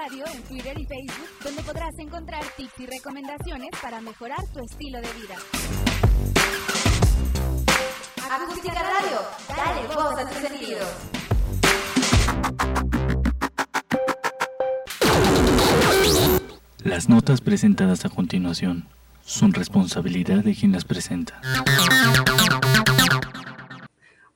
Radio en Twitter y Facebook, donde podrás encontrar tips y recomendaciones para mejorar tu estilo de vida. Acústica Radio, dale voz a tus sentidos. Las notas presentadas a continuación son responsabilidad de quien las presenta.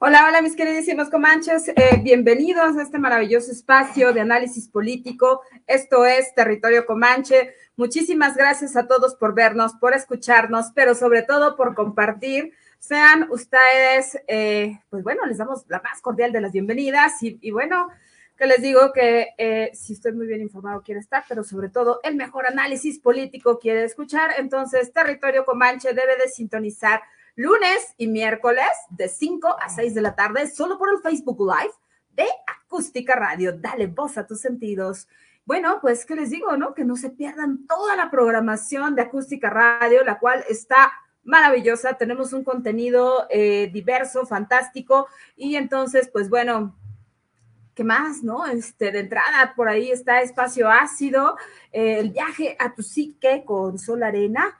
Hola, hola mis queridísimos comanches, eh, bienvenidos a este maravilloso espacio de análisis político. Esto es Territorio Comanche. Muchísimas gracias a todos por vernos, por escucharnos, pero sobre todo por compartir. Sean ustedes, eh, pues bueno, les damos la más cordial de las bienvenidas y, bueno, que les digo que eh, si usted muy bien informado quiere estar, pero sobre todo el mejor análisis político quiere escuchar, entonces Territorio Comanche debe de sintonizar lunes y miércoles de 5 a 6 de la tarde, solo por el Facebook Live de Acústica Radio. Dale voz a tus sentidos. Bueno, pues, ¿qué les digo, no? Que no se pierdan toda la programación de Acústica Radio, la cual está maravillosa. Tenemos un contenido eh, diverso, fantástico. Y entonces, pues bueno, ¿qué más, no? Este, de entrada, por ahí está Espacio Ácido, eh, el viaje a tu psique con Sol Arena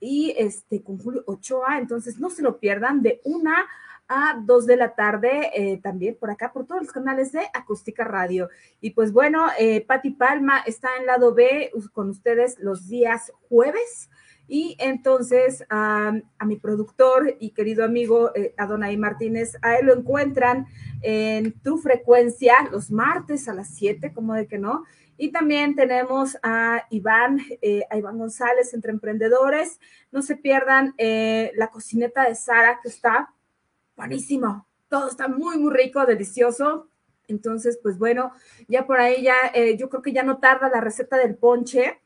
y este con Julio Ochoa, entonces no se lo pierdan de una a dos de la tarde, eh, también por acá, por todos los canales de Acústica Radio. Y pues bueno, eh, Patti Palma está en lado B con ustedes los días jueves. Y entonces a mi productor y querido amigo eh, Adonai Martínez, a él lo encuentran en tu frecuencia los martes a las 7, como de que no. Y también tenemos a Iván, eh, a Iván González, entre emprendedores. No se pierdan eh, la cocineta de Sara, que está buenísimo. Todo está muy, muy rico, delicioso. Entonces, pues bueno, ya por ahí ya, eh, yo creo que ya no tarda la receta del ponche,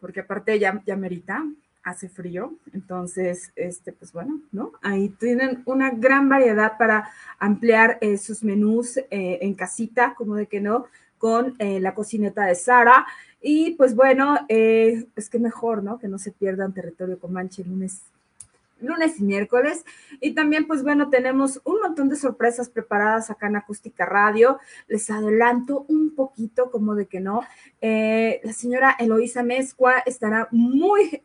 porque aparte ya, ya merita, hace frío. Entonces, este, pues bueno, ¿no? Ahí tienen una gran variedad para ampliar sus menús en casita, como de que no con eh, la cocineta de Sara. Y pues bueno, eh, es que mejor, ¿no? Que no se pierdan territorio Comanche lunes, lunes y miércoles. Y también, pues bueno, tenemos un montón de sorpresas preparadas acá en Acústica Radio. Les adelanto un poquito, como de que no. Eh, la señora Eloísa Mezcua estará muy,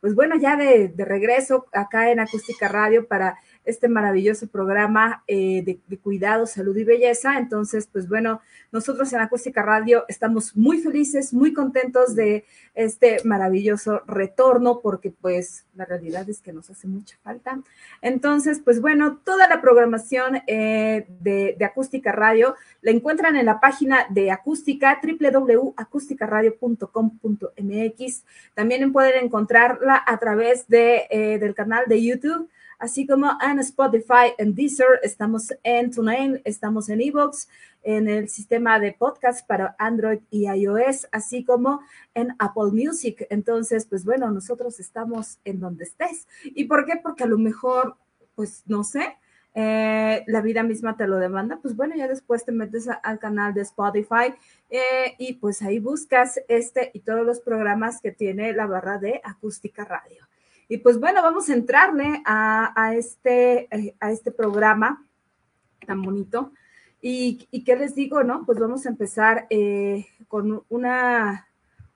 pues bueno, ya de, de regreso acá en Acústica Radio para este maravilloso programa eh, de, cuidado, salud y belleza. Entonces, pues bueno, nosotros en Acústica Radio estamos muy felices, muy contentos de este maravilloso retorno, porque pues la realidad es que nos hace mucha falta. Entonces, pues bueno, toda la programación eh, de, Acústica Radio la encuentran en la página de Acústica, www.acusticaradio.com.mx. También pueden encontrarla a través de, eh, del canal de YouTube así como en Spotify, en Deezer, estamos en TuneIn, estamos en Evox, en el sistema de podcast para Android y iOS, así como en Apple Music. Entonces, pues bueno, nosotros estamos en donde estés. ¿Y por qué? Porque a lo mejor, pues no sé, eh, la vida misma te lo demanda, pues bueno, ya después te metes al canal de Spotify eh, y pues ahí buscas este y todos los programas que tiene la barra de acústica radio. Y pues bueno, vamos a entrarle a, este, eh, a este programa tan bonito. Y, qué les digo, ¿no? Pues vamos a empezar eh, con una,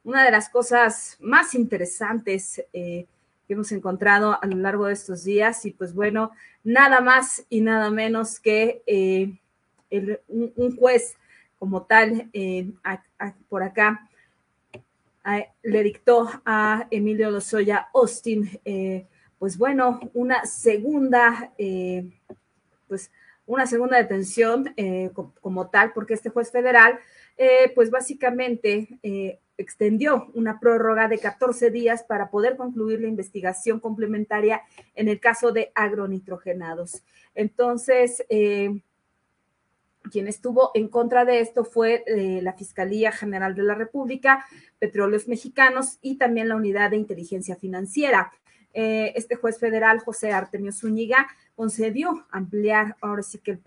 una de las cosas más interesantes eh, que hemos encontrado a lo largo de estos días. Y pues bueno, nada más y nada menos que un, juez como tal por acá le dictó a Emilio Lozoya Austin, eh, pues bueno, una segunda, eh, pues una segunda detención eh, como, tal, porque este juez federal, pues básicamente extendió una prórroga de 14 días para poder concluir la investigación complementaria en el caso de agronitrogenados. Entonces, quien estuvo en contra de esto fue eh, la Fiscalía General de la República, Petróleos Mexicanos y también la Unidad de Inteligencia Financiera. Eh, este juez federal, José Artemio Zúñiga, concedió ampliar ahora sí que el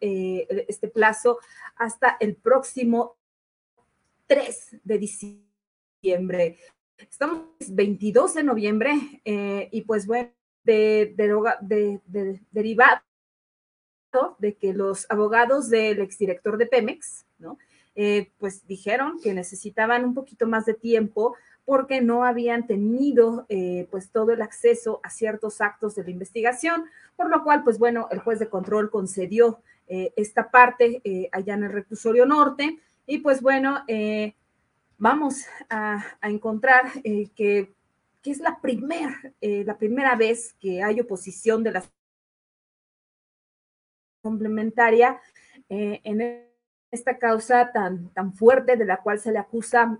eh, este plazo hasta el próximo 3 de diciembre. Estamos 22 de noviembre y pues bueno, de, de, de derivado de que los abogados del exdirector de Pemex, ¿no? eh, pues dijeron que necesitaban un poquito más de tiempo porque no habían tenido eh, pues todo el acceso a ciertos actos de la investigación, por lo cual pues bueno, el juez de control concedió eh, esta parte allá en el reclusorio norte y pues bueno, vamos a, encontrar que, que, es la, primer, la primera vez que hay oposición de la complementaria en esta causa tan, tan fuerte de la cual se le acusa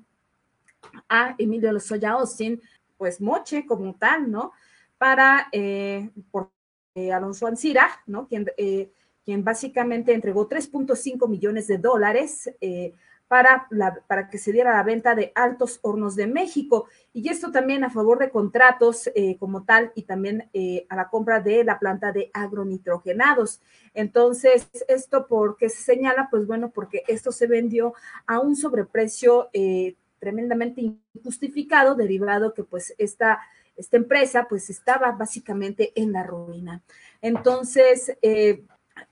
a Emilio Lozoya Austin, pues moche como tal, ¿no? Para, eh, por eh, Alonso Ancira, ¿no? Quien, eh, quien básicamente entregó 3.5 millones de dólares para, para que se diera la venta de Altos Hornos de México. Y esto también a favor de contratos eh, como tal y también eh, a la compra de la planta de agronitrogenados. Entonces, ¿esto por qué se señala? Pues bueno, porque esto se vendió a un sobreprecio eh, tremendamente injustificado, derivado que pues esta, esta empresa pues estaba básicamente en la ruina. Entonces,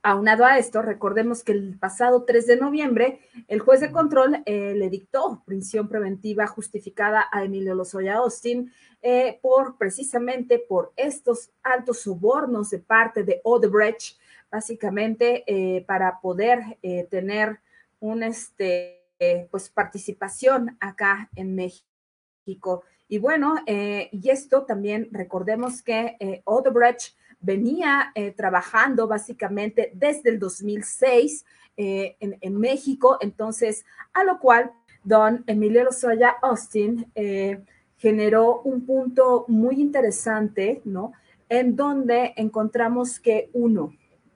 Aunado a esto, recordemos que el pasado 3 de noviembre, el juez de control eh, le dictó prisión preventiva justificada a Emilio Lozoya Austin eh, por precisamente por estos altos sobornos de parte de Odebrecht, básicamente eh, para poder tener una este, pues, participación acá en México. Y bueno, y esto también recordemos que Odebrecht venía eh, trabajando básicamente desde el 2006 eh, en, México, entonces, a lo cual don Emilio Lozoya Austin eh, generó un punto muy interesante, ¿no? En donde encontramos que uno,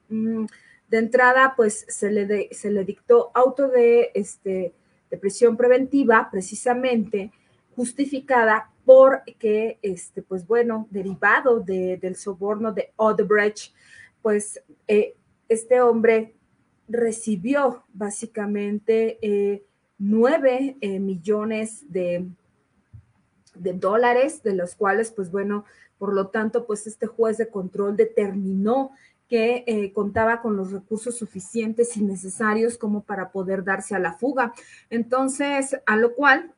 mm, de entrada, pues se le, se le dictó auto de, este, de prisión preventiva, precisamente justificada porque, este, pues bueno, derivado del soborno de Odebrecht, pues eh, este hombre recibió básicamente eh, nueve eh, millones de, de dólares, de los cuales, pues bueno, por lo tanto, pues este juez de control determinó que contaba con los recursos suficientes y necesarios como para poder darse a la fuga. Entonces, a lo cual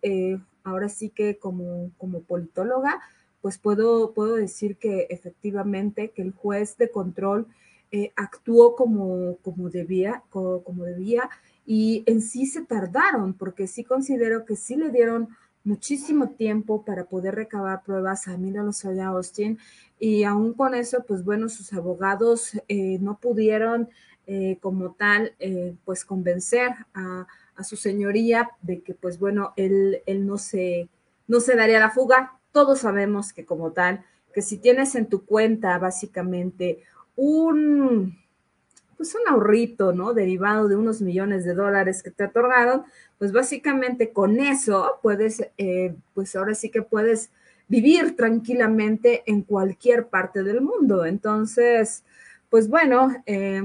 ahora sí que como, como politóloga, pues puedo, puedo decir que efectivamente que el juez de control eh, actuó como, como, debía, como, debía y en sí se tardaron, porque sí considero que sí le dieron muchísimo tiempo para poder recabar pruebas a Emilio Lozoya Austin y aún con eso, pues bueno, sus abogados eh, no pudieron eh, como tal, pues convencer a, a su señoría de que, pues bueno, él, él no, se, no se daría la fuga. Todos sabemos que como tal, que si tienes en tu cuenta básicamente un, pues un ahorrito, ¿no? Derivado de unos millones de dólares que te otorgaron, pues básicamente con eso puedes, eh, pues ahora sí que puedes vivir tranquilamente en cualquier parte del mundo. Entonces, pues bueno, eh,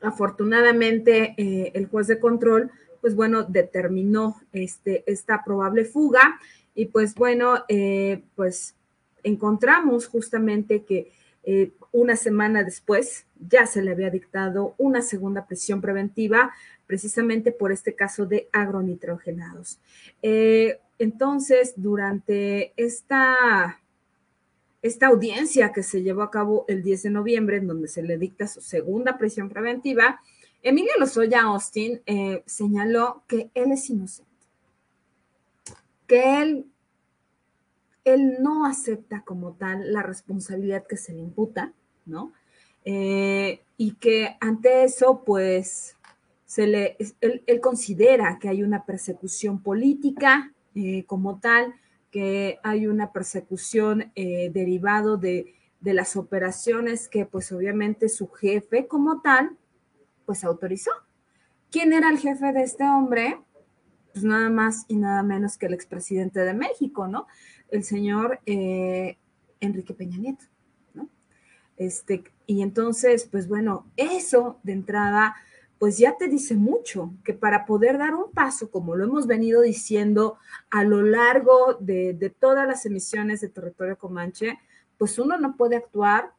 Afortunadamente, eh, el juez de control, pues bueno, determinó este, esta probable fuga y pues bueno, eh, pues encontramos justamente que eh, una semana después ya se le había dictado una segunda prisión preventiva precisamente por este caso de agronitrogenados. entonces, durante esta esta audiencia que se llevó a cabo el 10 de noviembre, en donde se le dicta su segunda prisión preventiva, Emilio Lozoya Austin eh, señaló que él es inocente, que él, él no acepta como tal la responsabilidad que se le imputa, ¿no? Eh, y que ante eso, pues, se le, él, considera que hay una persecución política eh, como tal, que hay una persecución eh, derivado de, las operaciones que pues obviamente su jefe como tal pues autorizó. ¿Quién era el jefe de este hombre? Pues nada más y nada menos que el expresidente de México, ¿no? El señor eh, Enrique Peña Nieto, ¿no? Este, y entonces, pues bueno, eso de entrada pues ya te dice mucho, que para poder dar un paso, como lo hemos venido diciendo a lo largo de, todas las emisiones de territorio comanche, pues uno no puede actuar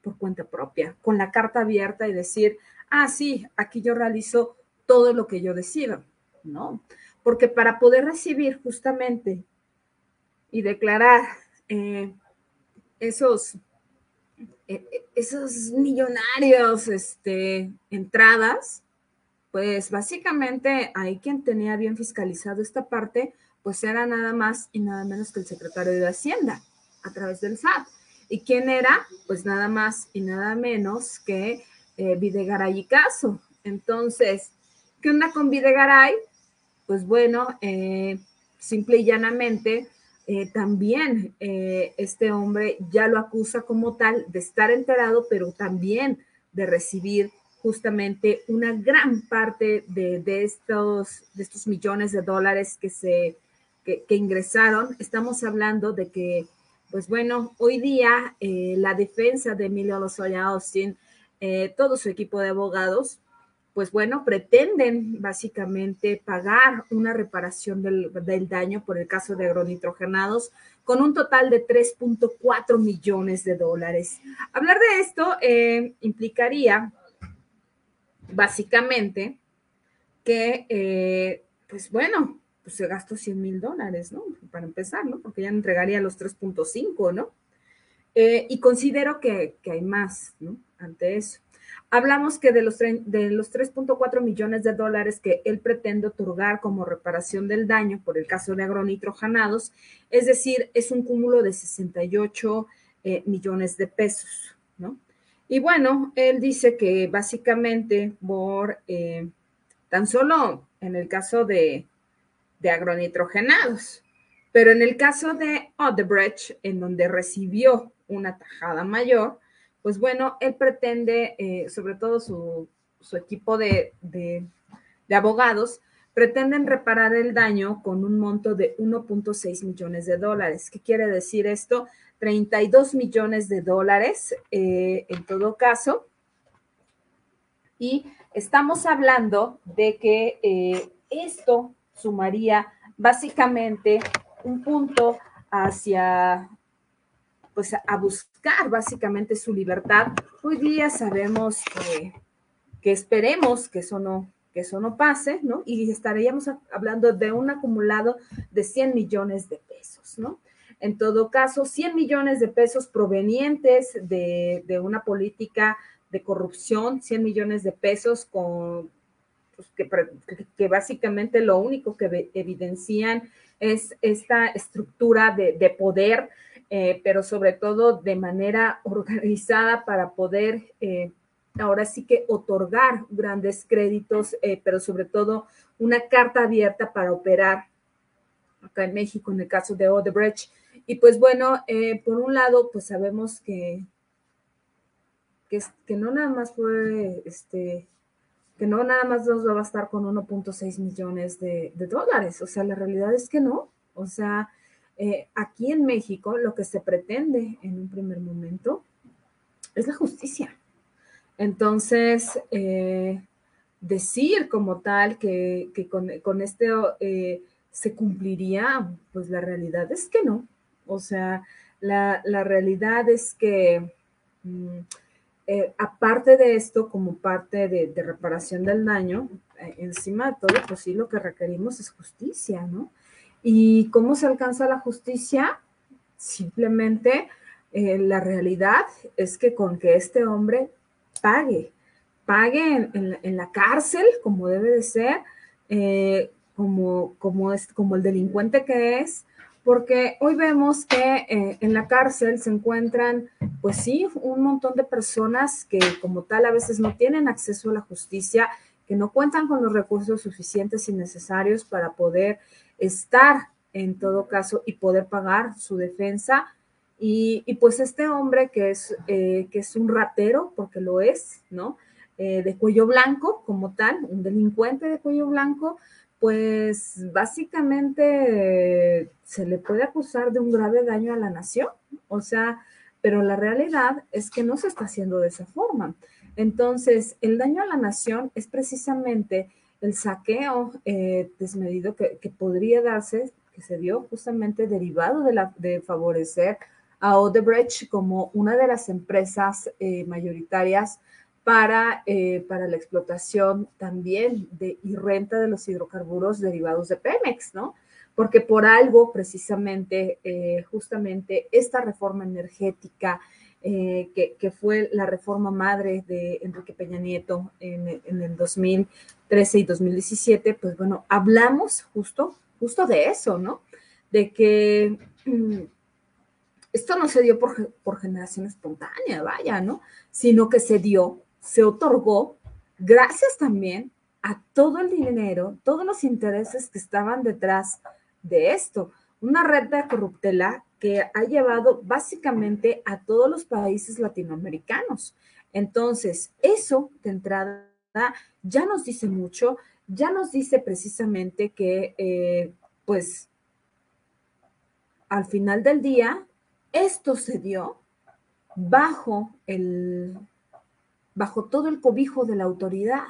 por cuenta propia, con la carta abierta y decir, ah, sí, aquí yo realizo todo lo que yo decido, ¿no? Porque para poder recibir justamente y declarar eh, esos, eh, esos millonarios este, entradas, pues básicamente ahí quien tenía bien fiscalizado esta parte, pues era nada más y nada menos que el secretario de Hacienda a través del SAT. ¿Y quién era? Pues nada más y nada menos que eh, Videgaray y Caso. Entonces, ¿qué onda con Videgaray? Pues bueno, eh, simple y llanamente, eh, también eh, este hombre ya lo acusa como tal de estar enterado, pero también de recibir justamente una gran parte de, estos, de estos millones de dólares que se que, ingresaron. Estamos hablando de que, pues bueno, hoy día la defensa de Emilio Lozoya Austin eh, todo su equipo de abogados, pues bueno, pretenden básicamente pagar una reparación del, daño por el caso de agronitrogenados con un total de 3.4 millones de dólares. Hablar de esto eh, implicaría básicamente que, eh, pues bueno, pues se gastó 100 mil dólares, ¿no? Para empezar, ¿no? Porque ya entregaría los 3.5, ¿no? y considero que, que hay más, ¿no? ante eso. Hablamos que de los, de los 3.4 millones de dólares que él pretende otorgar como reparación del daño por el caso de agronitrojanados, es decir, es un cúmulo de 68 eh, millones de pesos, ¿no? Y bueno, él dice que básicamente por eh, tan solo en el caso de, de agronitrogenados, pero en el caso de Odebrecht, en donde recibió una tajada mayor, pues bueno, él pretende, eh, sobre todo su, equipo de, abogados, pretenden reparar el daño con un monto de 1.6 millones de dólares. ¿Qué quiere decir esto? 32 millones de dólares eh, en todo caso. Y estamos hablando de que eh, esto sumaría básicamente un punto hacia pues a buscar básicamente su libertad. Hoy día sabemos que, que esperemos que eso no que eso no pase, ¿no? Y estaríamos hablando de un acumulado de 100 millones de pesos, ¿no? En todo caso, 100 millones de pesos provenientes de, de una política de corrupción, 100 millones de pesos con, pues, que, básicamente lo único que evidencian es esta estructura de, de poder eh, pero sobre todo de manera organizada para poder eh, ahora sí que otorgar grandes créditos, eh, pero sobre todo una carta abierta para operar acá en México en el caso de Odebrecht. Y pues bueno, por un lado, pues sabemos que, que, que, no nada más fue, este, que no nada más nos va a bastar con 1.6 millones de, dólares. O sea, la realidad es que no. O sea, eh, aquí en México lo que se pretende en un primer momento es la justicia. Entonces, eh, decir como tal que, con, este eh, se cumpliría, pues la realidad es que no. O sea, la, realidad es que mm, aparte de esto, como parte de, reparación del daño, encima de todo, pues sí lo que requerimos es justicia, ¿no? ¿Y cómo se alcanza la justicia? Simplemente eh, la realidad es que con que este hombre pague, pague en, la cárcel como debe de ser, eh, como, como, es, como el delincuente que es, porque hoy vemos que eh, en la cárcel se encuentran, pues sí, un montón de personas que como tal a veces no tienen acceso a la justicia, que no cuentan con los recursos suficientes y necesarios para poder estar en todo caso y poder pagar su defensa. Y, pues este hombre que es, eh, que es un ratero, porque lo es, ¿no? Eh, de cuello blanco como tal, un delincuente de cuello blanco, pues básicamente se le puede acusar de un grave daño a la nación. O sea, pero la realidad es que no se está haciendo de esa forma. Entonces, el daño a la nación es precisamente el saqueo eh, desmedido que, podría darse, que se dio justamente derivado de, la, de favorecer a Odebrecht como una de las empresas eh, mayoritarias para, eh, para la explotación también de, y renta de los hidrocarburos derivados de Pemex, ¿no? Porque por algo, precisamente, eh, justamente esta reforma energética, eh, que, fue la reforma madre de Enrique Peña Nieto en, en, el 2013 y 2017, pues bueno, hablamos justo, justo de eso, ¿no? De que mm, esto no se dio por, por generación espontánea, vaya, ¿no? Sino que se dio, se otorgó, gracias también a todo el dinero, todos los intereses que estaban detrás de esto. Una red de corruptela que ha llevado básicamente a todos los países latinoamericanos. Entonces, eso de entrada ya nos dice mucho, ya nos dice precisamente que, eh, pues, al final del día, esto se dio bajo el bajo todo el cobijo de la autoridad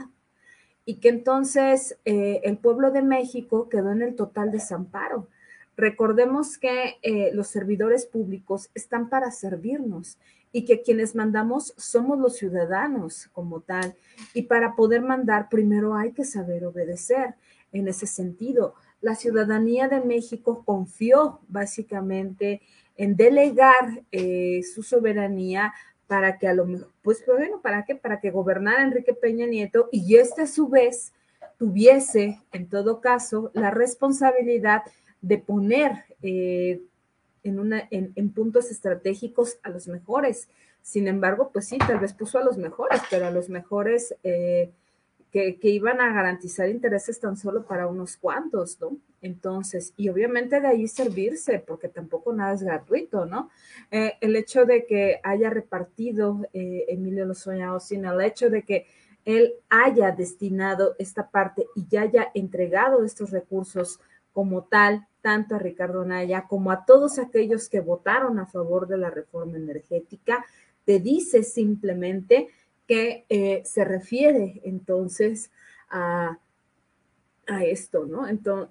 y que entonces eh, el pueblo de México quedó en el total desamparo. Recordemos que eh, los servidores públicos están para servirnos y que quienes mandamos somos los ciudadanos como tal. Y para poder mandar, primero hay que saber obedecer. En ese sentido, la ciudadanía de México confió básicamente en delegar eh, su soberanía para que a lo mejor, pues bueno, ¿para qué? Para que gobernara Enrique Peña Nieto y este a su vez tuviese, en todo caso, la responsabilidad de poner eh, en, una, en, puntos estratégicos a los mejores. Sin embargo, pues sí, tal vez puso a los mejores, pero a los mejores eh, que, iban a garantizar intereses tan solo para unos cuantos, ¿no? Entonces, y obviamente de ahí servirse, porque tampoco nada es gratuito, ¿no? Eh, el hecho de que haya repartido eh, Emilio Lozoya sin el hecho de que él haya destinado esta parte y ya haya entregado estos recursos como tal, tanto a Ricardo Naya como a todos aquellos que votaron a favor de la reforma energética, te dice simplemente que eh, se refiere entonces a, esto, ¿no?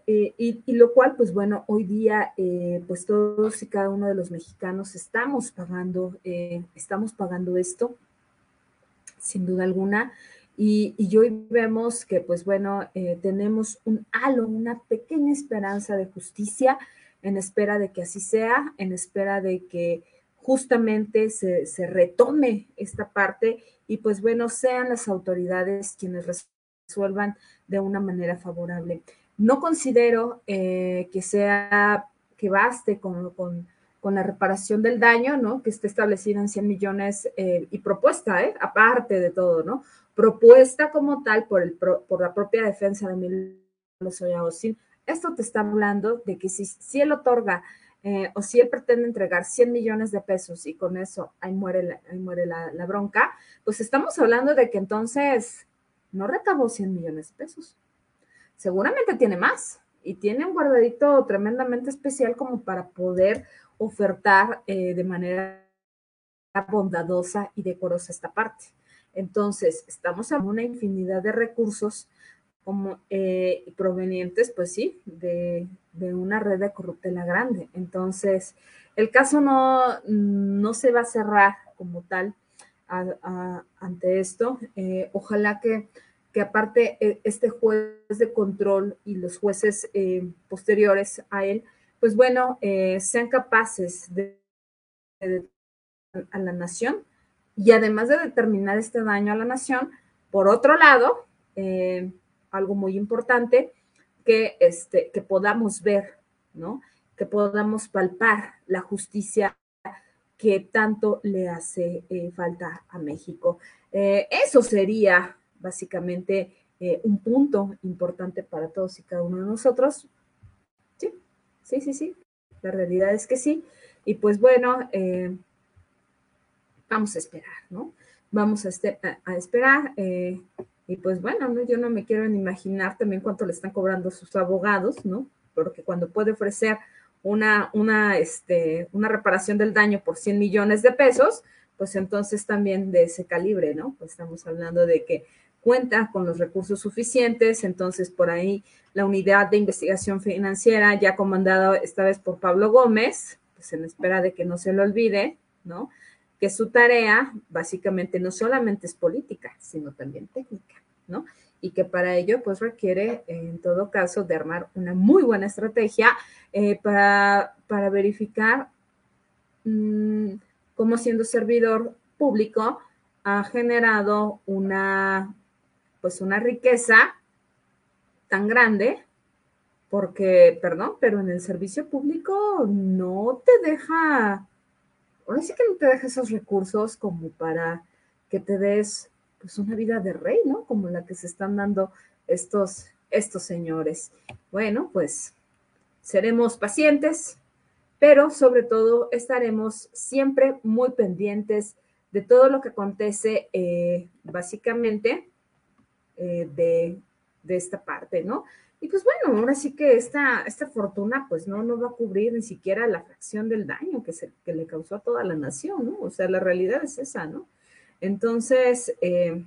Eh, y, lo cual, pues bueno, hoy día, eh, pues todos y cada uno de los mexicanos estamos pagando, estamos pagando esto, sin duda alguna. Y, y, hoy vemos que, pues bueno, tenemos un halo, una pequeña esperanza de justicia en espera de que así sea, en espera de que justamente se, retome esta parte y pues bueno, sean las autoridades quienes resuelvan de una manera favorable. No considero eh, que sea, que baste con, con, la reparación del daño, ¿no? Que esté establecida en 100 millones eh, y propuesta, ¿eh? Aparte de todo, ¿no? Propuesta como tal por, el, por la propia defensa de Emilio Esto te está hablando de que si, si él otorga eh, o si él pretende entregar 100 millones de pesos y con eso ahí muere, la, muere la, bronca, pues estamos hablando de que entonces no recabó 100 millones de pesos. Seguramente tiene más y tiene un guardadito tremendamente especial como para poder ofertar eh, de manera bondadosa y decorosa esta parte. Entonces, estamos de una infinidad de recursos como eh, provenientes, pues sí, de, una red de corruptela grande. Entonces, el caso no, no se va a cerrar como tal ante esto. Eh, ojalá que, que, aparte eh, este juez de control y los jueces posteriores a él, pues bueno, sean capaces de, de, a la nación y además de determinar este daño a la nación, por otro lado, algo muy importante, que, este, que podamos ver, ¿no? Que podamos palpar la justicia que tanto le hace eh, falta a México. Eh, eso sería básicamente eh, un punto importante para todos y cada uno de nosotros. Sí, sí, sí, sí. La realidad es que sí. Y pues bueno, vamos a esperar, ¿no? Vamos a, este, a esperar. Y pues bueno, yo no me quiero ni imaginar también cuánto le están cobrando sus abogados, ¿no? Porque cuando puede ofrecer una, una, este, una reparación del daño por 100 millones de pesos, pues entonces también de ese calibre, ¿no? Pues estamos hablando de que cuenta con los recursos suficientes, entonces por ahí la unidad de investigación financiera, ya comandada esta vez por Pablo Gómez, pues en espera de que no se lo olvide, ¿no? Que su tarea básicamente no solamente es política, sino también técnica, ¿no? Y que para ello pues requiere en todo caso de armar una muy buena estrategia eh, para, para, verificar mmm, cómo siendo servidor público ha generado una pues una riqueza tan grande porque, perdón, pero en el servicio público no te deja ahora sí que no te deja esos recursos como para que te des pues una vida de rey, ¿no? Como la que se están dando estos, estos señores. Bueno, pues seremos pacientes, pero sobre todo estaremos siempre muy pendientes de todo lo que acontece eh, básicamente eh, de, de esta parte, ¿no? Y pues bueno, ahora sí que esta, esta fortuna pues no, no va a cubrir ni siquiera la fracción del daño que, se, que le causó a toda la nación, ¿no? O sea, la realidad es esa, ¿no? Entonces, eh,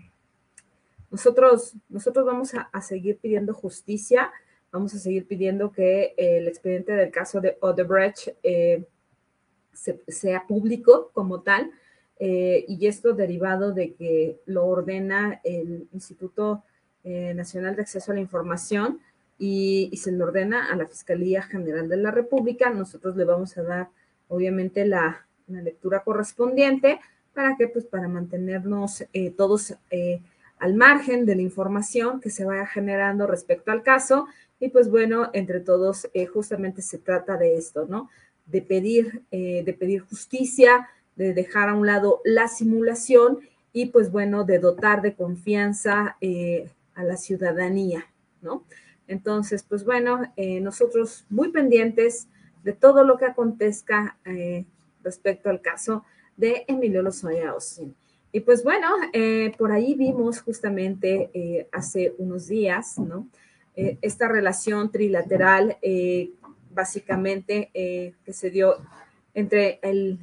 nosotros, nosotros vamos a, seguir pidiendo justicia, vamos a seguir pidiendo que el expediente del caso de Odebrecht eh, se, sea público como tal, eh, y esto derivado de que lo ordena el Instituto eh, Nacional de Acceso a la Información, y, se le ordena a la Fiscalía General de la República. Nosotros le vamos a dar, obviamente, la, lectura correspondiente para que, pues, para mantenernos eh, todos eh, al margen de la información que se vaya generando respecto al caso. Y pues bueno, entre todos, eh, justamente se trata de esto, ¿no? De pedir, de pedir justicia, de dejar a un lado la simulación y pues bueno, de dotar de confianza a la ciudadanía, ¿no? Entonces, pues bueno, eh, nosotros muy pendientes de todo lo que acontezca eh, respecto al caso de Emilio Lozoya Austin. Y pues bueno, eh, por ahí vimos justamente hace unos días, ¿no? esta relación trilateral, básicamente, que se dio entre, el,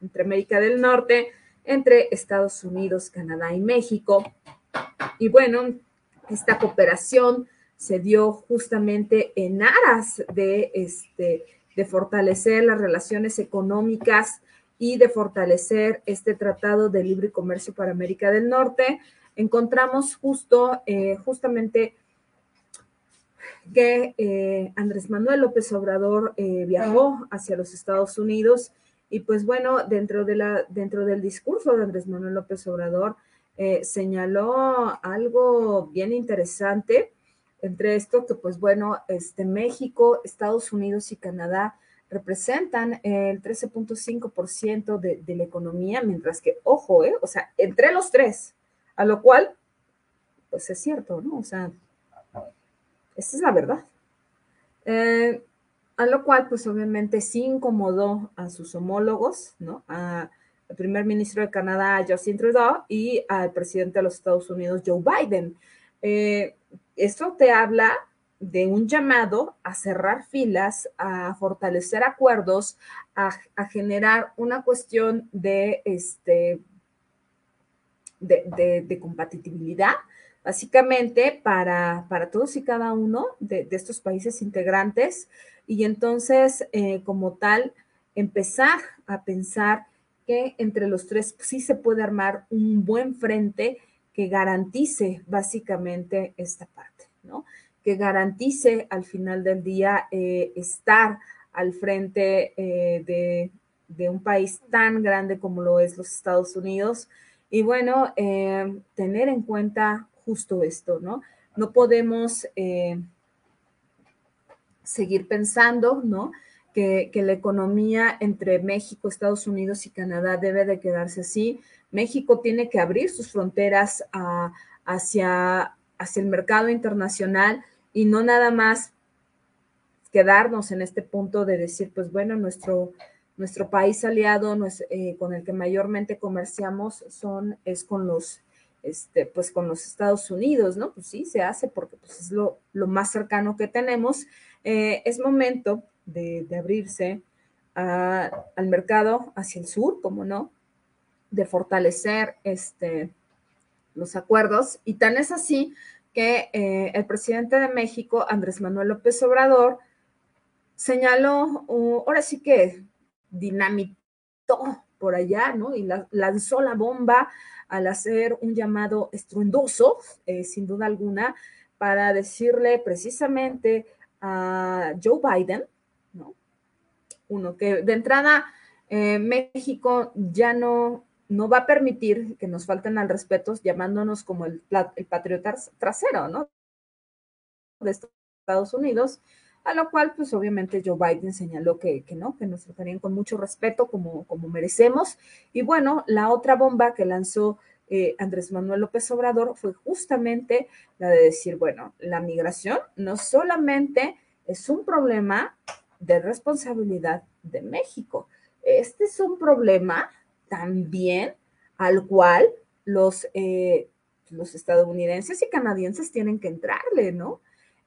entre América del Norte, entre Estados Unidos, Canadá y México. Y bueno, esta cooperación se dio justamente en aras de, este, de fortalecer las relaciones económicas y de fortalecer este tratado de libre comercio para América del Norte. Encontramos justo, eh, justamente que eh, Andrés Manuel López Obrador eh, viajó hacia los Estados Unidos y pues bueno, dentro, de la, dentro del discurso de Andrés Manuel López Obrador señaló algo bien interesante entre esto que pues bueno, este México, Estados Unidos y Canadá representan el 13.5% de, de la economía, mientras que, ojo, ¿eh? o sea, entre los tres, a lo cual, pues es cierto, ¿no? O sea, esa es la verdad. Eh, a lo cual, pues obviamente sí incomodó a sus homólogos, ¿no? A, al primer ministro de Canadá, Justin Trudeau, y al presidente de los Estados Unidos, Joe Biden. Eh, esto te habla de un llamado a cerrar filas, a fortalecer acuerdos, a, generar una cuestión de, este, de, compatibilidad, básicamente para, para, todos y cada uno de, de estos países integrantes. Y entonces, eh, como tal, empezar a pensar que entre los tres sí se puede armar un buen frente que garantice básicamente esta parte, ¿no? Que garantice al final del día eh, estar al frente eh, de, un país tan grande como lo es los Estados Unidos. Y bueno, eh, tener en cuenta justo esto, ¿no? No podemos seguir pensando, ¿no? Que, que, la economía entre México, Estados Unidos y Canadá debe de quedarse así. México tiene que abrir sus fronteras a, hacia, hacia el mercado internacional y no nada más quedarnos en este punto de decir, pues bueno, nuestro, nuestro país aliado eh, con el que mayormente comerciamos son, es con los, este, pues con los Estados Unidos, ¿no? Pues sí, se hace porque pues, es lo, lo más cercano que tenemos. Eh, es momento de, de abrirse a, al mercado hacia el sur, como no, de fortalecer este, los acuerdos. Y tan es así que eh, el presidente de México, Andrés Manuel López Obrador, señaló, ahora sí que dinamitó por allá, ¿no? Y lanzó la bomba al hacer un llamado estruendoso, eh, sin duda alguna, para decirle precisamente a Joe Biden, ¿no? Uno, que de entrada eh, México ya no, no va a permitir que nos falten al respeto llamándonos como el, patriota trasero, ¿no? De Estados Unidos, a lo cual pues obviamente Joe Biden señaló que, no, que nos tratarían con mucho respeto como, como merecemos. Y bueno, la otra bomba que lanzó eh, Andrés Manuel López Obrador fue justamente la de decir, bueno, la migración no solamente es un problema de responsabilidad de México, este es un problema también al cual los, eh, los estadounidenses y canadienses tienen que entrarle, ¿no?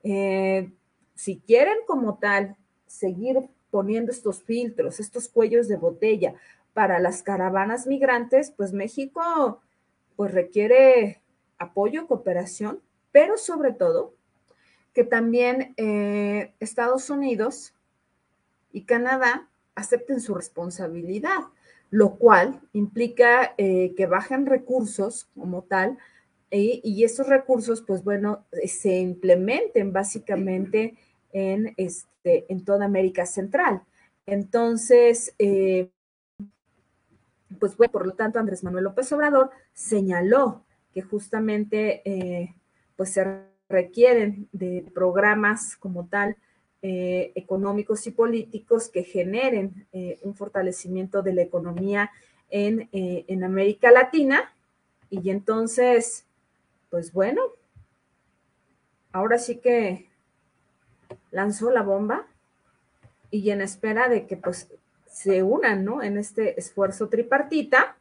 Eh, si quieren como tal seguir poniendo estos filtros, estos cuellos de botella para las caravanas migrantes, pues México pues requiere apoyo, cooperación, pero sobre todo que también eh, Estados Unidos y Canadá acepten su responsabilidad, lo cual implica eh, que bajen recursos como tal y esos recursos, pues bueno, se implementen básicamente en, este, en toda América Central. Entonces, eh, pues bueno, por lo tanto, Andrés Manuel López Obrador señaló que justamente eh, pues se requieren de programas como tal eh, económicos y políticos que generen un fortalecimiento de la economía en, en América Latina. Y entonces, pues bueno, ahora sí que lanzó la bomba y en espera de que pues se unan, ¿no? En este esfuerzo tripartita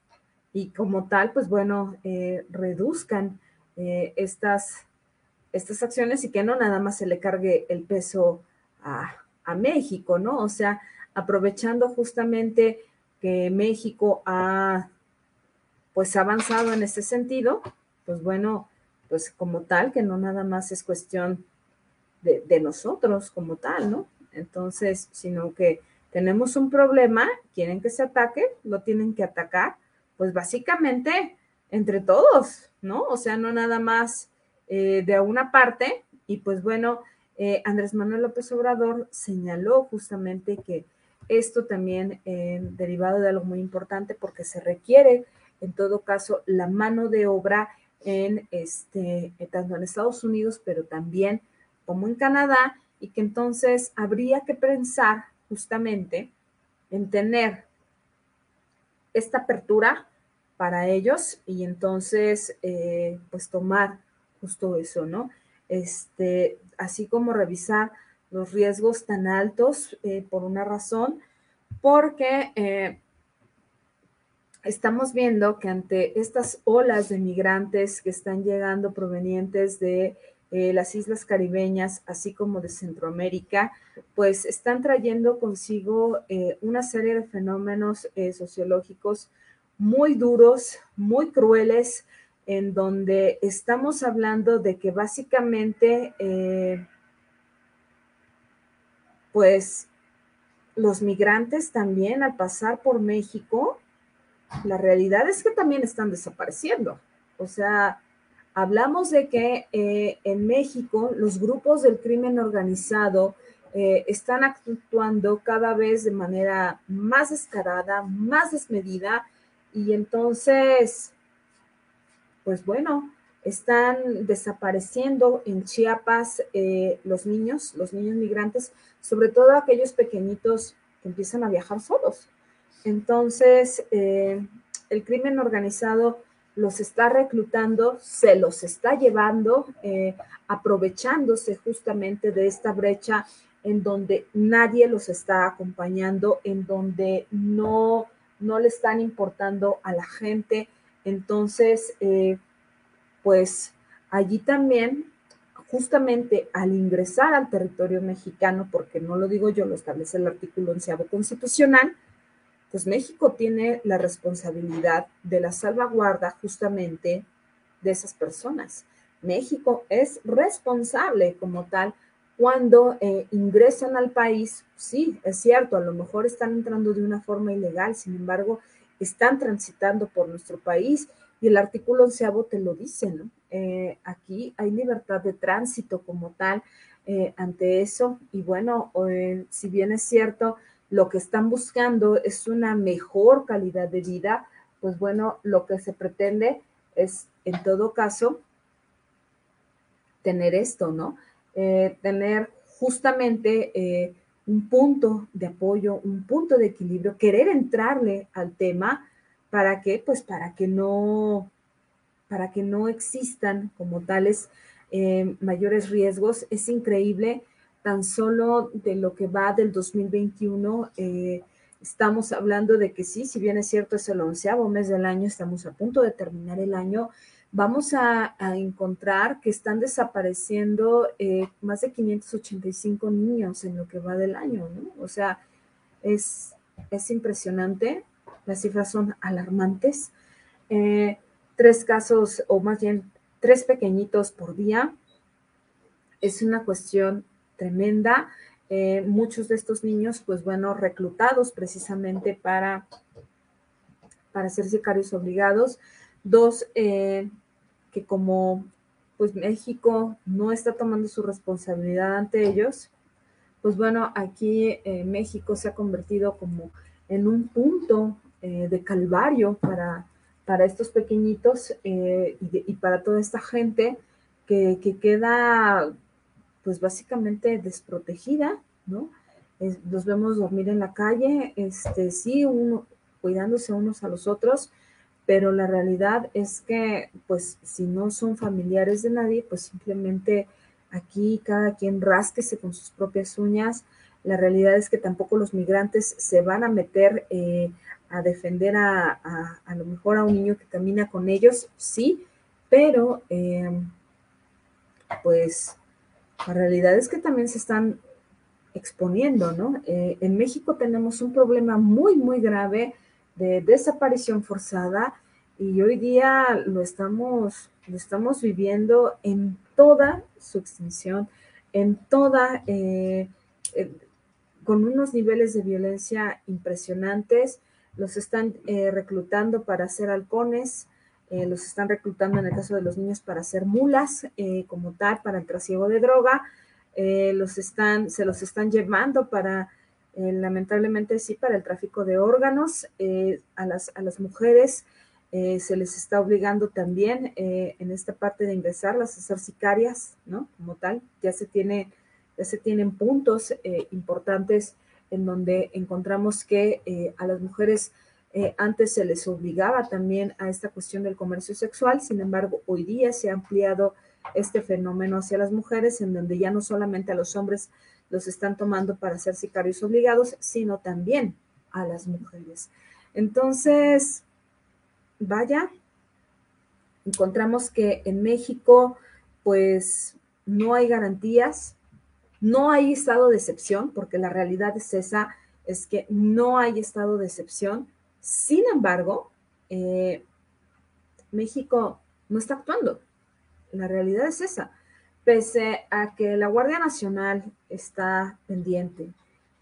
y como tal, pues bueno, eh, reduzcan eh, estas, estas acciones y que no nada más se le cargue el peso a, México, ¿no? O sea, aprovechando justamente que México ha pues avanzado en ese sentido, pues bueno, pues como tal, que no nada más es cuestión de, nosotros como tal, ¿no? Entonces, sino que tenemos un problema, quieren que se ataque, lo tienen que atacar, pues básicamente entre todos, ¿no? O sea, no nada más eh, de una parte. Y pues bueno, eh, Andrés Manuel López Obrador señaló justamente que esto también eh, derivado de algo muy importante porque se requiere en todo caso la mano de obra en este tanto en Estados Unidos pero también como en Canadá y que entonces habría que pensar justamente en tener esta apertura para ellos y entonces eh, pues tomar justo eso, ¿no? Este, así como revisar los riesgos tan altos eh, por una razón, porque eh, estamos viendo que ante estas olas de migrantes que están llegando provenientes de eh, las islas caribeñas, así como de Centroamérica, pues están trayendo consigo una serie de fenómenos sociológicos muy duros, muy crueles, en donde estamos hablando de que básicamente, pues los migrantes también al pasar por México, la realidad es que también están desapareciendo. O sea, Hablamos de que eh, en México los grupos del crimen organizado eh, están actuando cada vez de manera más descarada, más desmedida, y entonces, pues bueno, están desapareciendo en Chiapas eh, los niños, los niños migrantes, sobre todo aquellos pequeñitos que empiezan a viajar solos. Entonces, el crimen organizado los está reclutando, se los está llevando, eh, aprovechándose justamente de esta brecha en donde nadie los está acompañando, en donde no, no le están importando a la gente. Entonces, eh, pues allí también, justamente al ingresar al territorio mexicano, porque no lo digo yo, lo establece el artículo onceavo constitucional, pues México tiene la responsabilidad de la salvaguarda justamente de esas personas. México es responsable como tal cuando eh, ingresan al país, sí, es cierto, a lo mejor están entrando de una forma ilegal, sin embargo, están transitando por nuestro país y el artículo onceavo te lo dice, ¿no? Eh, aquí hay libertad de tránsito como tal eh, ante eso y bueno, si bien es cierto, lo que están buscando es una mejor calidad de vida, pues bueno, lo que se pretende es en todo caso tener esto, ¿no? tener justamente un punto de apoyo, un punto de equilibrio, querer entrarle al tema para que, pues para que no, para que no existan como tales eh, mayores riesgos. Es increíble, tan solo de lo que va del 2021, eh, estamos hablando de que sí, si bien es cierto, es el onceavo mes del año, estamos a punto de terminar el año vamos a, encontrar que están desapareciendo eh, más de 585 niños en lo que va del año, ¿no? O sea, es, es impresionante, las cifras son alarmantes. Eh, tres casos, o más bien tres pequeñitos por día, es una cuestión tremenda. Eh, muchos de estos niños, pues bueno, reclutados precisamente para, para ser sicarios obligados, Dos, eh, que como pues México no está tomando su responsabilidad ante ellos, pues bueno, aquí eh, México se ha convertido como en un punto eh, de calvario para, para estos pequeñitos y, para toda esta gente que, queda pues básicamente desprotegida, ¿no? los vemos dormir en la calle, este, sí, uno, cuidándose unos a los otros, pero la realidad es que, pues, si no son familiares de nadie, pues simplemente aquí cada quien rásquese con sus propias uñas. La realidad es que tampoco los migrantes se van a meter eh, a defender a, a, lo mejor a un niño que camina con ellos, sí, pero em, pues la realidad es que también se están exponiendo, ¿no? Eh, en México tenemos un problema muy, muy grave de desaparición forzada y hoy día lo estamos, lo estamos viviendo en toda su extensión, en toda, eh, eh, con unos niveles de violencia impresionantes, los están eh, reclutando para ser halcones, los están reclutando en el caso de los niños para ser mulas como tal, para el trasiego de droga, los están, se los están llevando para eh, lamentablemente sí, para el tráfico de órganos eh, a, las, a las mujeres. Eh, se les está obligando también en esta parte de ingresarlas a ser sicarias, ¿no? Como tal, ya se, tiene, ya se tienen puntos importantes en donde encontramos que a las mujeres antes se les obligaba también a esta cuestión del comercio sexual, sin embargo, hoy día se ha ampliado este fenómeno hacia las mujeres, en donde ya no solamente a los hombres los están tomando para ser sicarios obligados, sino también a las mujeres. Entonces, vaya, encontramos que en México, pues no hay garantías, no hay estado de excepción, porque la realidad es esa, es que no hay estado de excepción. Sin embargo, eh, México no está actuando. La realidad es esa pese a que la Guardia Nacional está pendiente,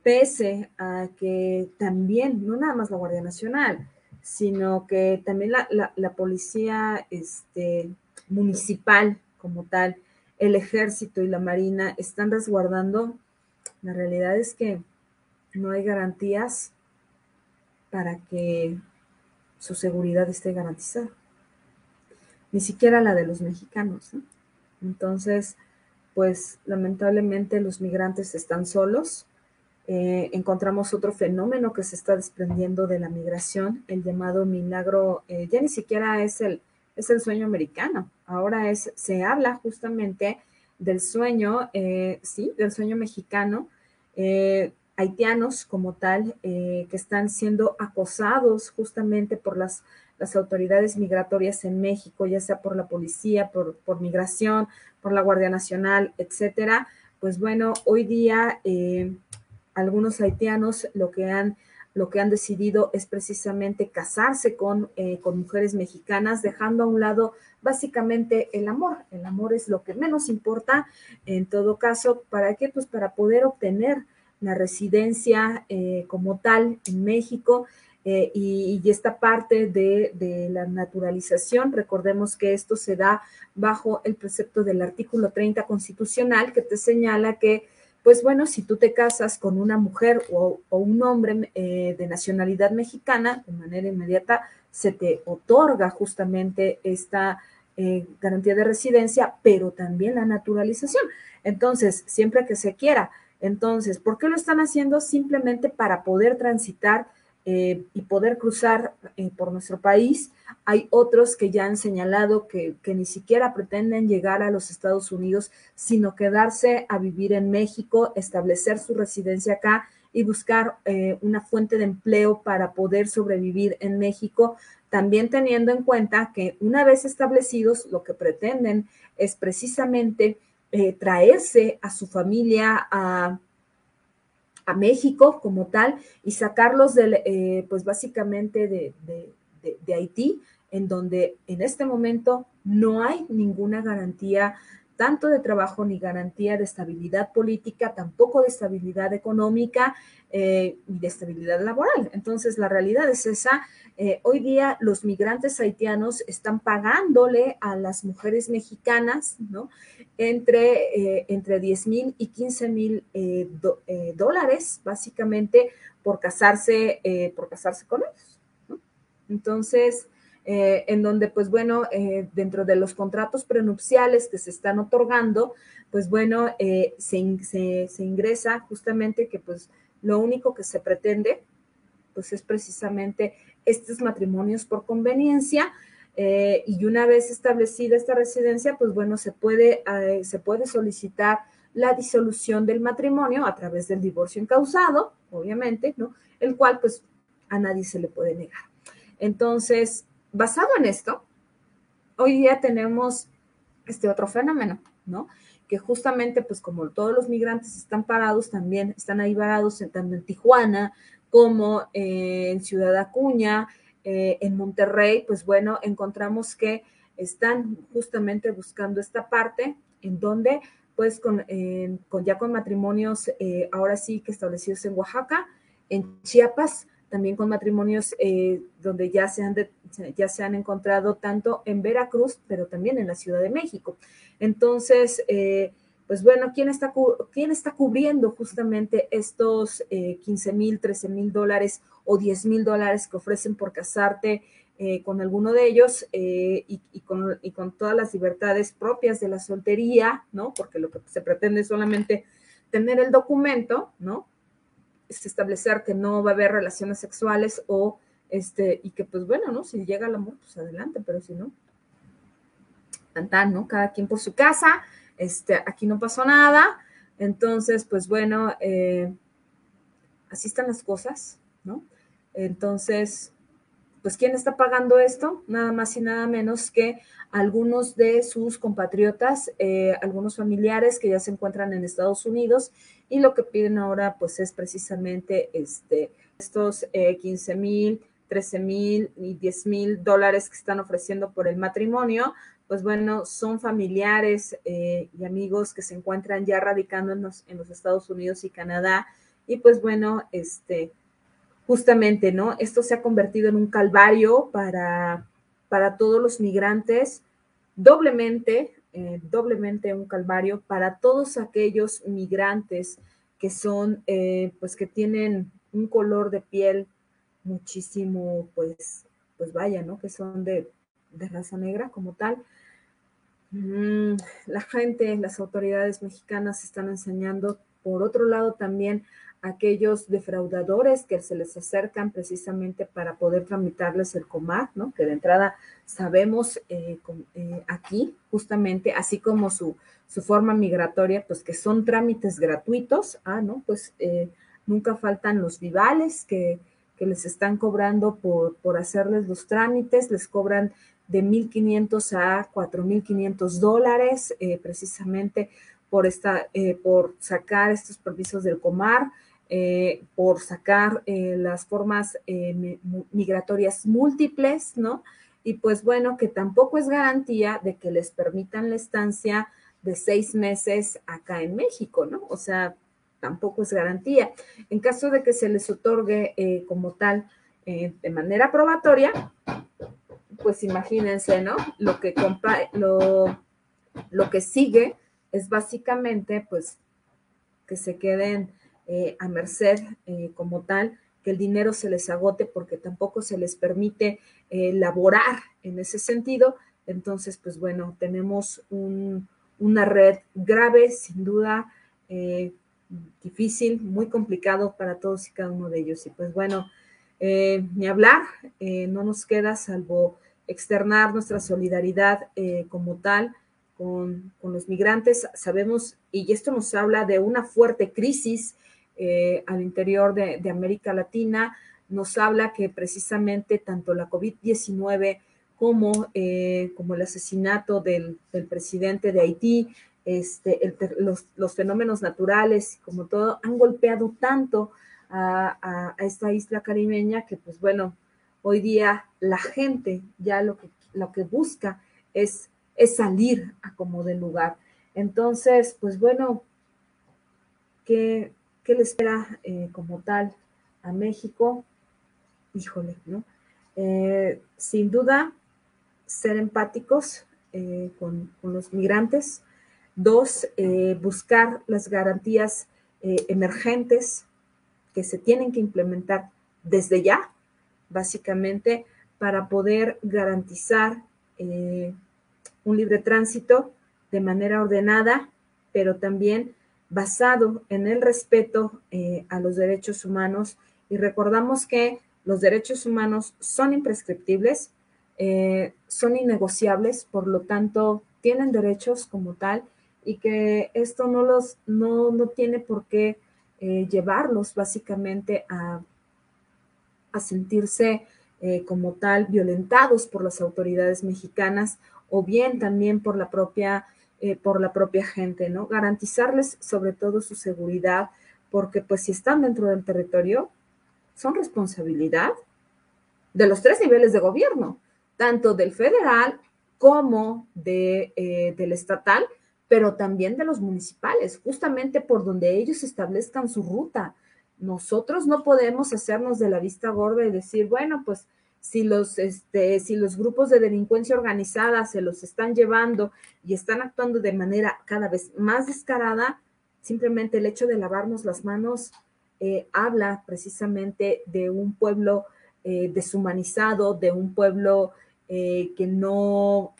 pese a que también, no nada más la Guardia Nacional, sino que también la, policía este, municipal como tal, el ejército y la marina están resguardando, la realidad es que no hay garantías para que su seguridad esté garantizada, ni siquiera la de los mexicanos. ¿no? Entonces, pues lamentablemente los migrantes están solos. Eh, encontramos otro fenómeno que se está desprendiendo de la migración, el llamado milagro, eh, ya ni siquiera es el, es el sueño americano, ahora es, se habla justamente del sueño, eh, sí, del sueño mexicano, haitianos como tal, que están siendo acosados justamente por las las autoridades migratorias en México, ya sea por la policía, por, por migración, por la Guardia Nacional, etcétera, pues bueno, hoy día eh, algunos haitianos lo que han lo que han decidido es precisamente casarse con, eh, con mujeres mexicanas, dejando a un lado básicamente el amor. El amor es lo que menos importa en todo caso. ¿Para qué? Pues para poder obtener la residencia eh, como tal en México eh, y, esta parte de, la naturalización, recordemos que esto se da bajo el precepto del artículo 30 constitucional que te señala que, pues bueno, si tú te casas con una mujer o, un hombre eh, de nacionalidad mexicana, de manera inmediata se te otorga justamente esta eh, garantía de residencia, pero también la naturalización. Entonces, siempre que se quiera. Entonces, ¿por qué lo están haciendo? Simplemente para poder transitar eh, y poder cruzar eh, por nuestro país. Hay otros que ya han señalado que, ni siquiera pretenden llegar a los Estados Unidos, sino quedarse a vivir en México, establecer su residencia acá y buscar eh, una fuente de empleo para poder sobrevivir en México, también teniendo en cuenta que una vez establecidos, lo que pretenden es precisamente traerse a su familia, a a México como tal y sacarlos del, eh, pues básicamente de, de, Haití, en donde en este momento no hay ninguna garantía tanto de trabajo ni garantía de estabilidad política, tampoco de estabilidad económica eh, y de estabilidad laboral. Entonces, la realidad es esa. Eh, hoy día los migrantes haitianos están pagándole a las mujeres mexicanas, ¿no? Entre, eh, entre 10 mil y 15 mil dólares, básicamente, por casarse, por casarse con ellos. Entonces, eh, en donde, pues bueno, eh, dentro de los contratos prenupciales que se están otorgando, pues bueno, eh, se, ingresa justamente que pues lo único que se pretende, pues es precisamente estos matrimonios por conveniencia. y una vez establecida esta residencia, pues bueno, se puede, se puede solicitar la disolución del matrimonio a través del divorcio encausado, obviamente, ¿no? El cual pues a nadie se le puede negar. Entonces, basado en esto, hoy día tenemos este otro fenómeno, ¿no? Que justamente, pues como todos los migrantes están parados, también están ahí varados, tanto en Tijuana como en Ciudad Acuña, eh, en Monterrey, pues bueno, encontramos que están justamente buscando esta parte en donde, pues con, ya con matrimonios, eh, ahora sí que establecidos en Oaxaca, en Chiapas, también con matrimonios eh, donde ya se, han ya se han encontrado tanto en Veracruz, pero también en la Ciudad de México. Entonces, eh, pues bueno, ¿quién está, ¿quién está cubriendo justamente estos 15 eh, mil, 13 mil dólares o 10 mil dólares que ofrecen por casarte con alguno de ellos y, con, y con todas las libertades propias de la soltería, ¿no? Porque lo que se pretende es solamente tener el documento, ¿no? Establecer que no va a haber relaciones sexuales o este, y que pues bueno, ¿no? Si llega el amor, pues adelante, pero si no, tan, ¿no? Cada quien por su casa, este, aquí no pasó nada, entonces, pues bueno, eh, así están las cosas, ¿no? Entonces, pues ¿quién está pagando esto? Nada más y nada menos que algunos de sus compatriotas, eh, algunos familiares que ya se encuentran en Estados Unidos y lo que piden ahora pues es precisamente este, estos 15 eh, mil, 13 mil y 10 mil dólares que están ofreciendo por el matrimonio, pues bueno, son familiares eh, y amigos que se encuentran ya radicando en los, en los Estados Unidos y Canadá y pues bueno, este justamente, ¿no? Esto se ha convertido en un calvario para, para todos los migrantes, doblemente, eh, doblemente un calvario para todos aquellos migrantes que son, eh, pues que tienen un color de piel muchísimo, pues, pues vaya, ¿no? Que son de, de raza negra como tal. Mm, la gente, las autoridades mexicanas están enseñando, por otro lado también, aquellos defraudadores que se les acercan precisamente para poder tramitarles el comar, ¿no? Que de entrada sabemos eh, eh, aquí, justamente, así como su, su, forma migratoria, pues que son trámites gratuitos, ah, ¿no? Pues eh, nunca faltan los vivales que, que les están cobrando por, por hacerles los trámites, les cobran de 1.500 a 4.500 dólares, precisamente por, esta, por sacar estos permisos del comar, eh, por sacar eh, las formas eh, migratorias múltiples, ¿no? Y pues bueno, que tampoco es garantía de que les permitan la estancia de seis meses acá en México, ¿no? O sea, tampoco es garantía. En caso de que se les otorgue como tal de manera probatoria, pues imagínense, ¿no? Lo que, lo que sigue es básicamente, pues, que se queden eh, a merced eh, como tal, que el dinero se les agote porque tampoco se les permite eh, laborar en ese sentido. Entonces, pues bueno, tenemos una red grave, sin duda, difícil, muy complicado para todos y cada uno de ellos. Y pues bueno, ni hablar, no nos queda salvo externar nuestra solidaridad como tal con, los migrantes. Sabemos, y esto nos habla de una fuerte crisis eh, al interior de, América Latina, nos habla que precisamente tanto la COVID-19 como, eh, como el asesinato del, presidente de Haití, este, los, fenómenos naturales, como todo, han golpeado tanto a, esta isla caribeña que, pues bueno, hoy día la gente ya lo que, lo que busca es es salir a como del lugar. Entonces, pues bueno, ¿qué, le espera eh, como tal a México? Híjole, ¿no? Eh, sin duda, ser empáticos eh, con, los migrantes. Dos, buscar las garantías emergentes que se tienen que implementar desde ya, básicamente, para poder garantizar un libre tránsito de manera ordenada, pero también basado en el respeto eh, a los derechos humanos. Y recordamos que los derechos humanos son imprescriptibles, eh, son innegociables, por lo tanto, tienen derechos como tal y que esto no, los, no, tiene por qué eh, llevarlos básicamente a, a sentirse como tal violentados por las autoridades mexicanas o bien también por la propia, eh, por la propia gente, ¿no? Garantizarles sobre todo su seguridad, porque pues si están dentro del territorio, son responsabilidad de los tres niveles de gobierno, tanto del federal como de, eh, del estatal, pero también de los municipales, justamente por donde ellos establezcan su ruta. Nosotros no podemos hacernos de la vista gorda y decir, bueno, pues si los, este, si los grupos de delincuencia organizada se los están llevando y están actuando de manera cada vez más descarada, simplemente el hecho de lavarnos las manos eh, habla precisamente de un pueblo eh, deshumanizado, de un pueblo eh, que, no,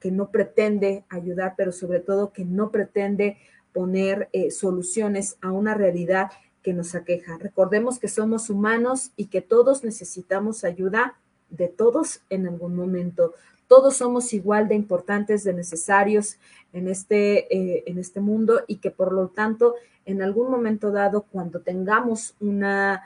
que no pretende ayudar, pero sobre todo que no pretende poner soluciones a una realidad que nos aqueja. Recordemos que somos humanos y que todos necesitamos ayuda de todos en algún momento. Todos somos igual de importantes, de necesarios en este, eh, en este mundo y que por lo tanto en algún momento dado, cuando tengamos una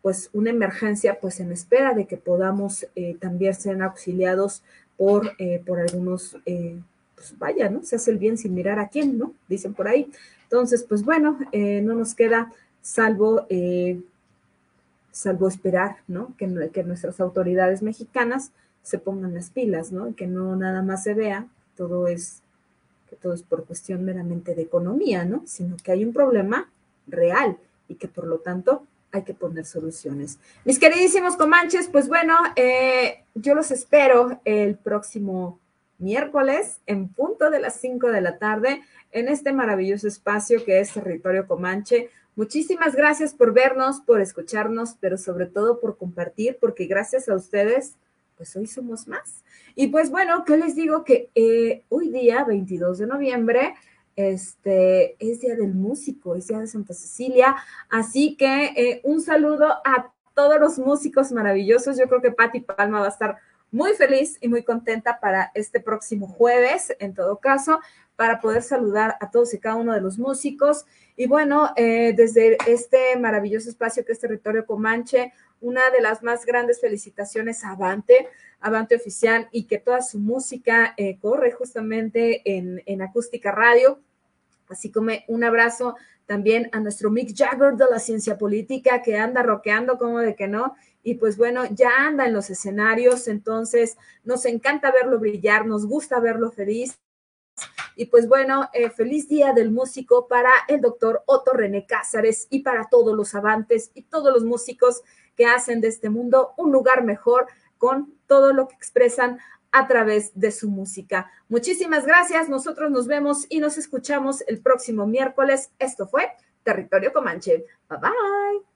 pues una emergencia, pues en espera de que podamos eh, también ser auxiliados por, eh, por algunos, pues vaya, ¿no? Se hace el bien sin mirar a quién, ¿no? Dicen por ahí. Entonces, pues bueno, no nos queda salvo salvo esperar, ¿no? Que, que nuestras autoridades mexicanas se pongan las pilas, ¿no? Que no nada más se vea, todo es, que todo es por cuestión meramente de economía, ¿no? Sino que hay un problema real y que por lo tanto hay que poner soluciones. Mis queridísimos comanches, pues bueno, eh, yo los espero el próximo miércoles en punto de las 5 de la tarde en este maravilloso espacio que es Territorio Comanche. Muchísimas gracias por vernos, por escucharnos, pero sobre todo por compartir, porque gracias a ustedes, pues hoy somos más. Y pues bueno, ¿qué les digo? Que eh, hoy día, 22 de noviembre, este, es Día del Músico, es Día de Santa Cecilia, así que eh, un saludo a todos los músicos maravillosos. Yo creo que Patti Palma va a estar muy feliz y muy contenta para este próximo jueves, en todo caso, para poder saludar a todos y cada uno de los músicos. Y bueno, eh, desde este maravilloso espacio que es Territorio Comanche, una de las más grandes felicitaciones a Avante, Avante Oficial, y que toda su música eh, corre justamente en, en Acústica Radio. Así como un abrazo también a nuestro Mick Jagger de la ciencia política que anda roqueando como de que no. Y pues bueno, ya anda en los escenarios, entonces nos encanta verlo brillar, nos gusta verlo feliz. Y pues bueno, eh, feliz día del músico para el doctor Otto René Cázares y para todos los avantes y todos los músicos que hacen de este mundo un lugar mejor con todo lo que expresan a través de su música. Muchísimas gracias. Nosotros nos vemos y nos escuchamos el próximo miércoles. Esto fue Territorio Comanche. Bye bye.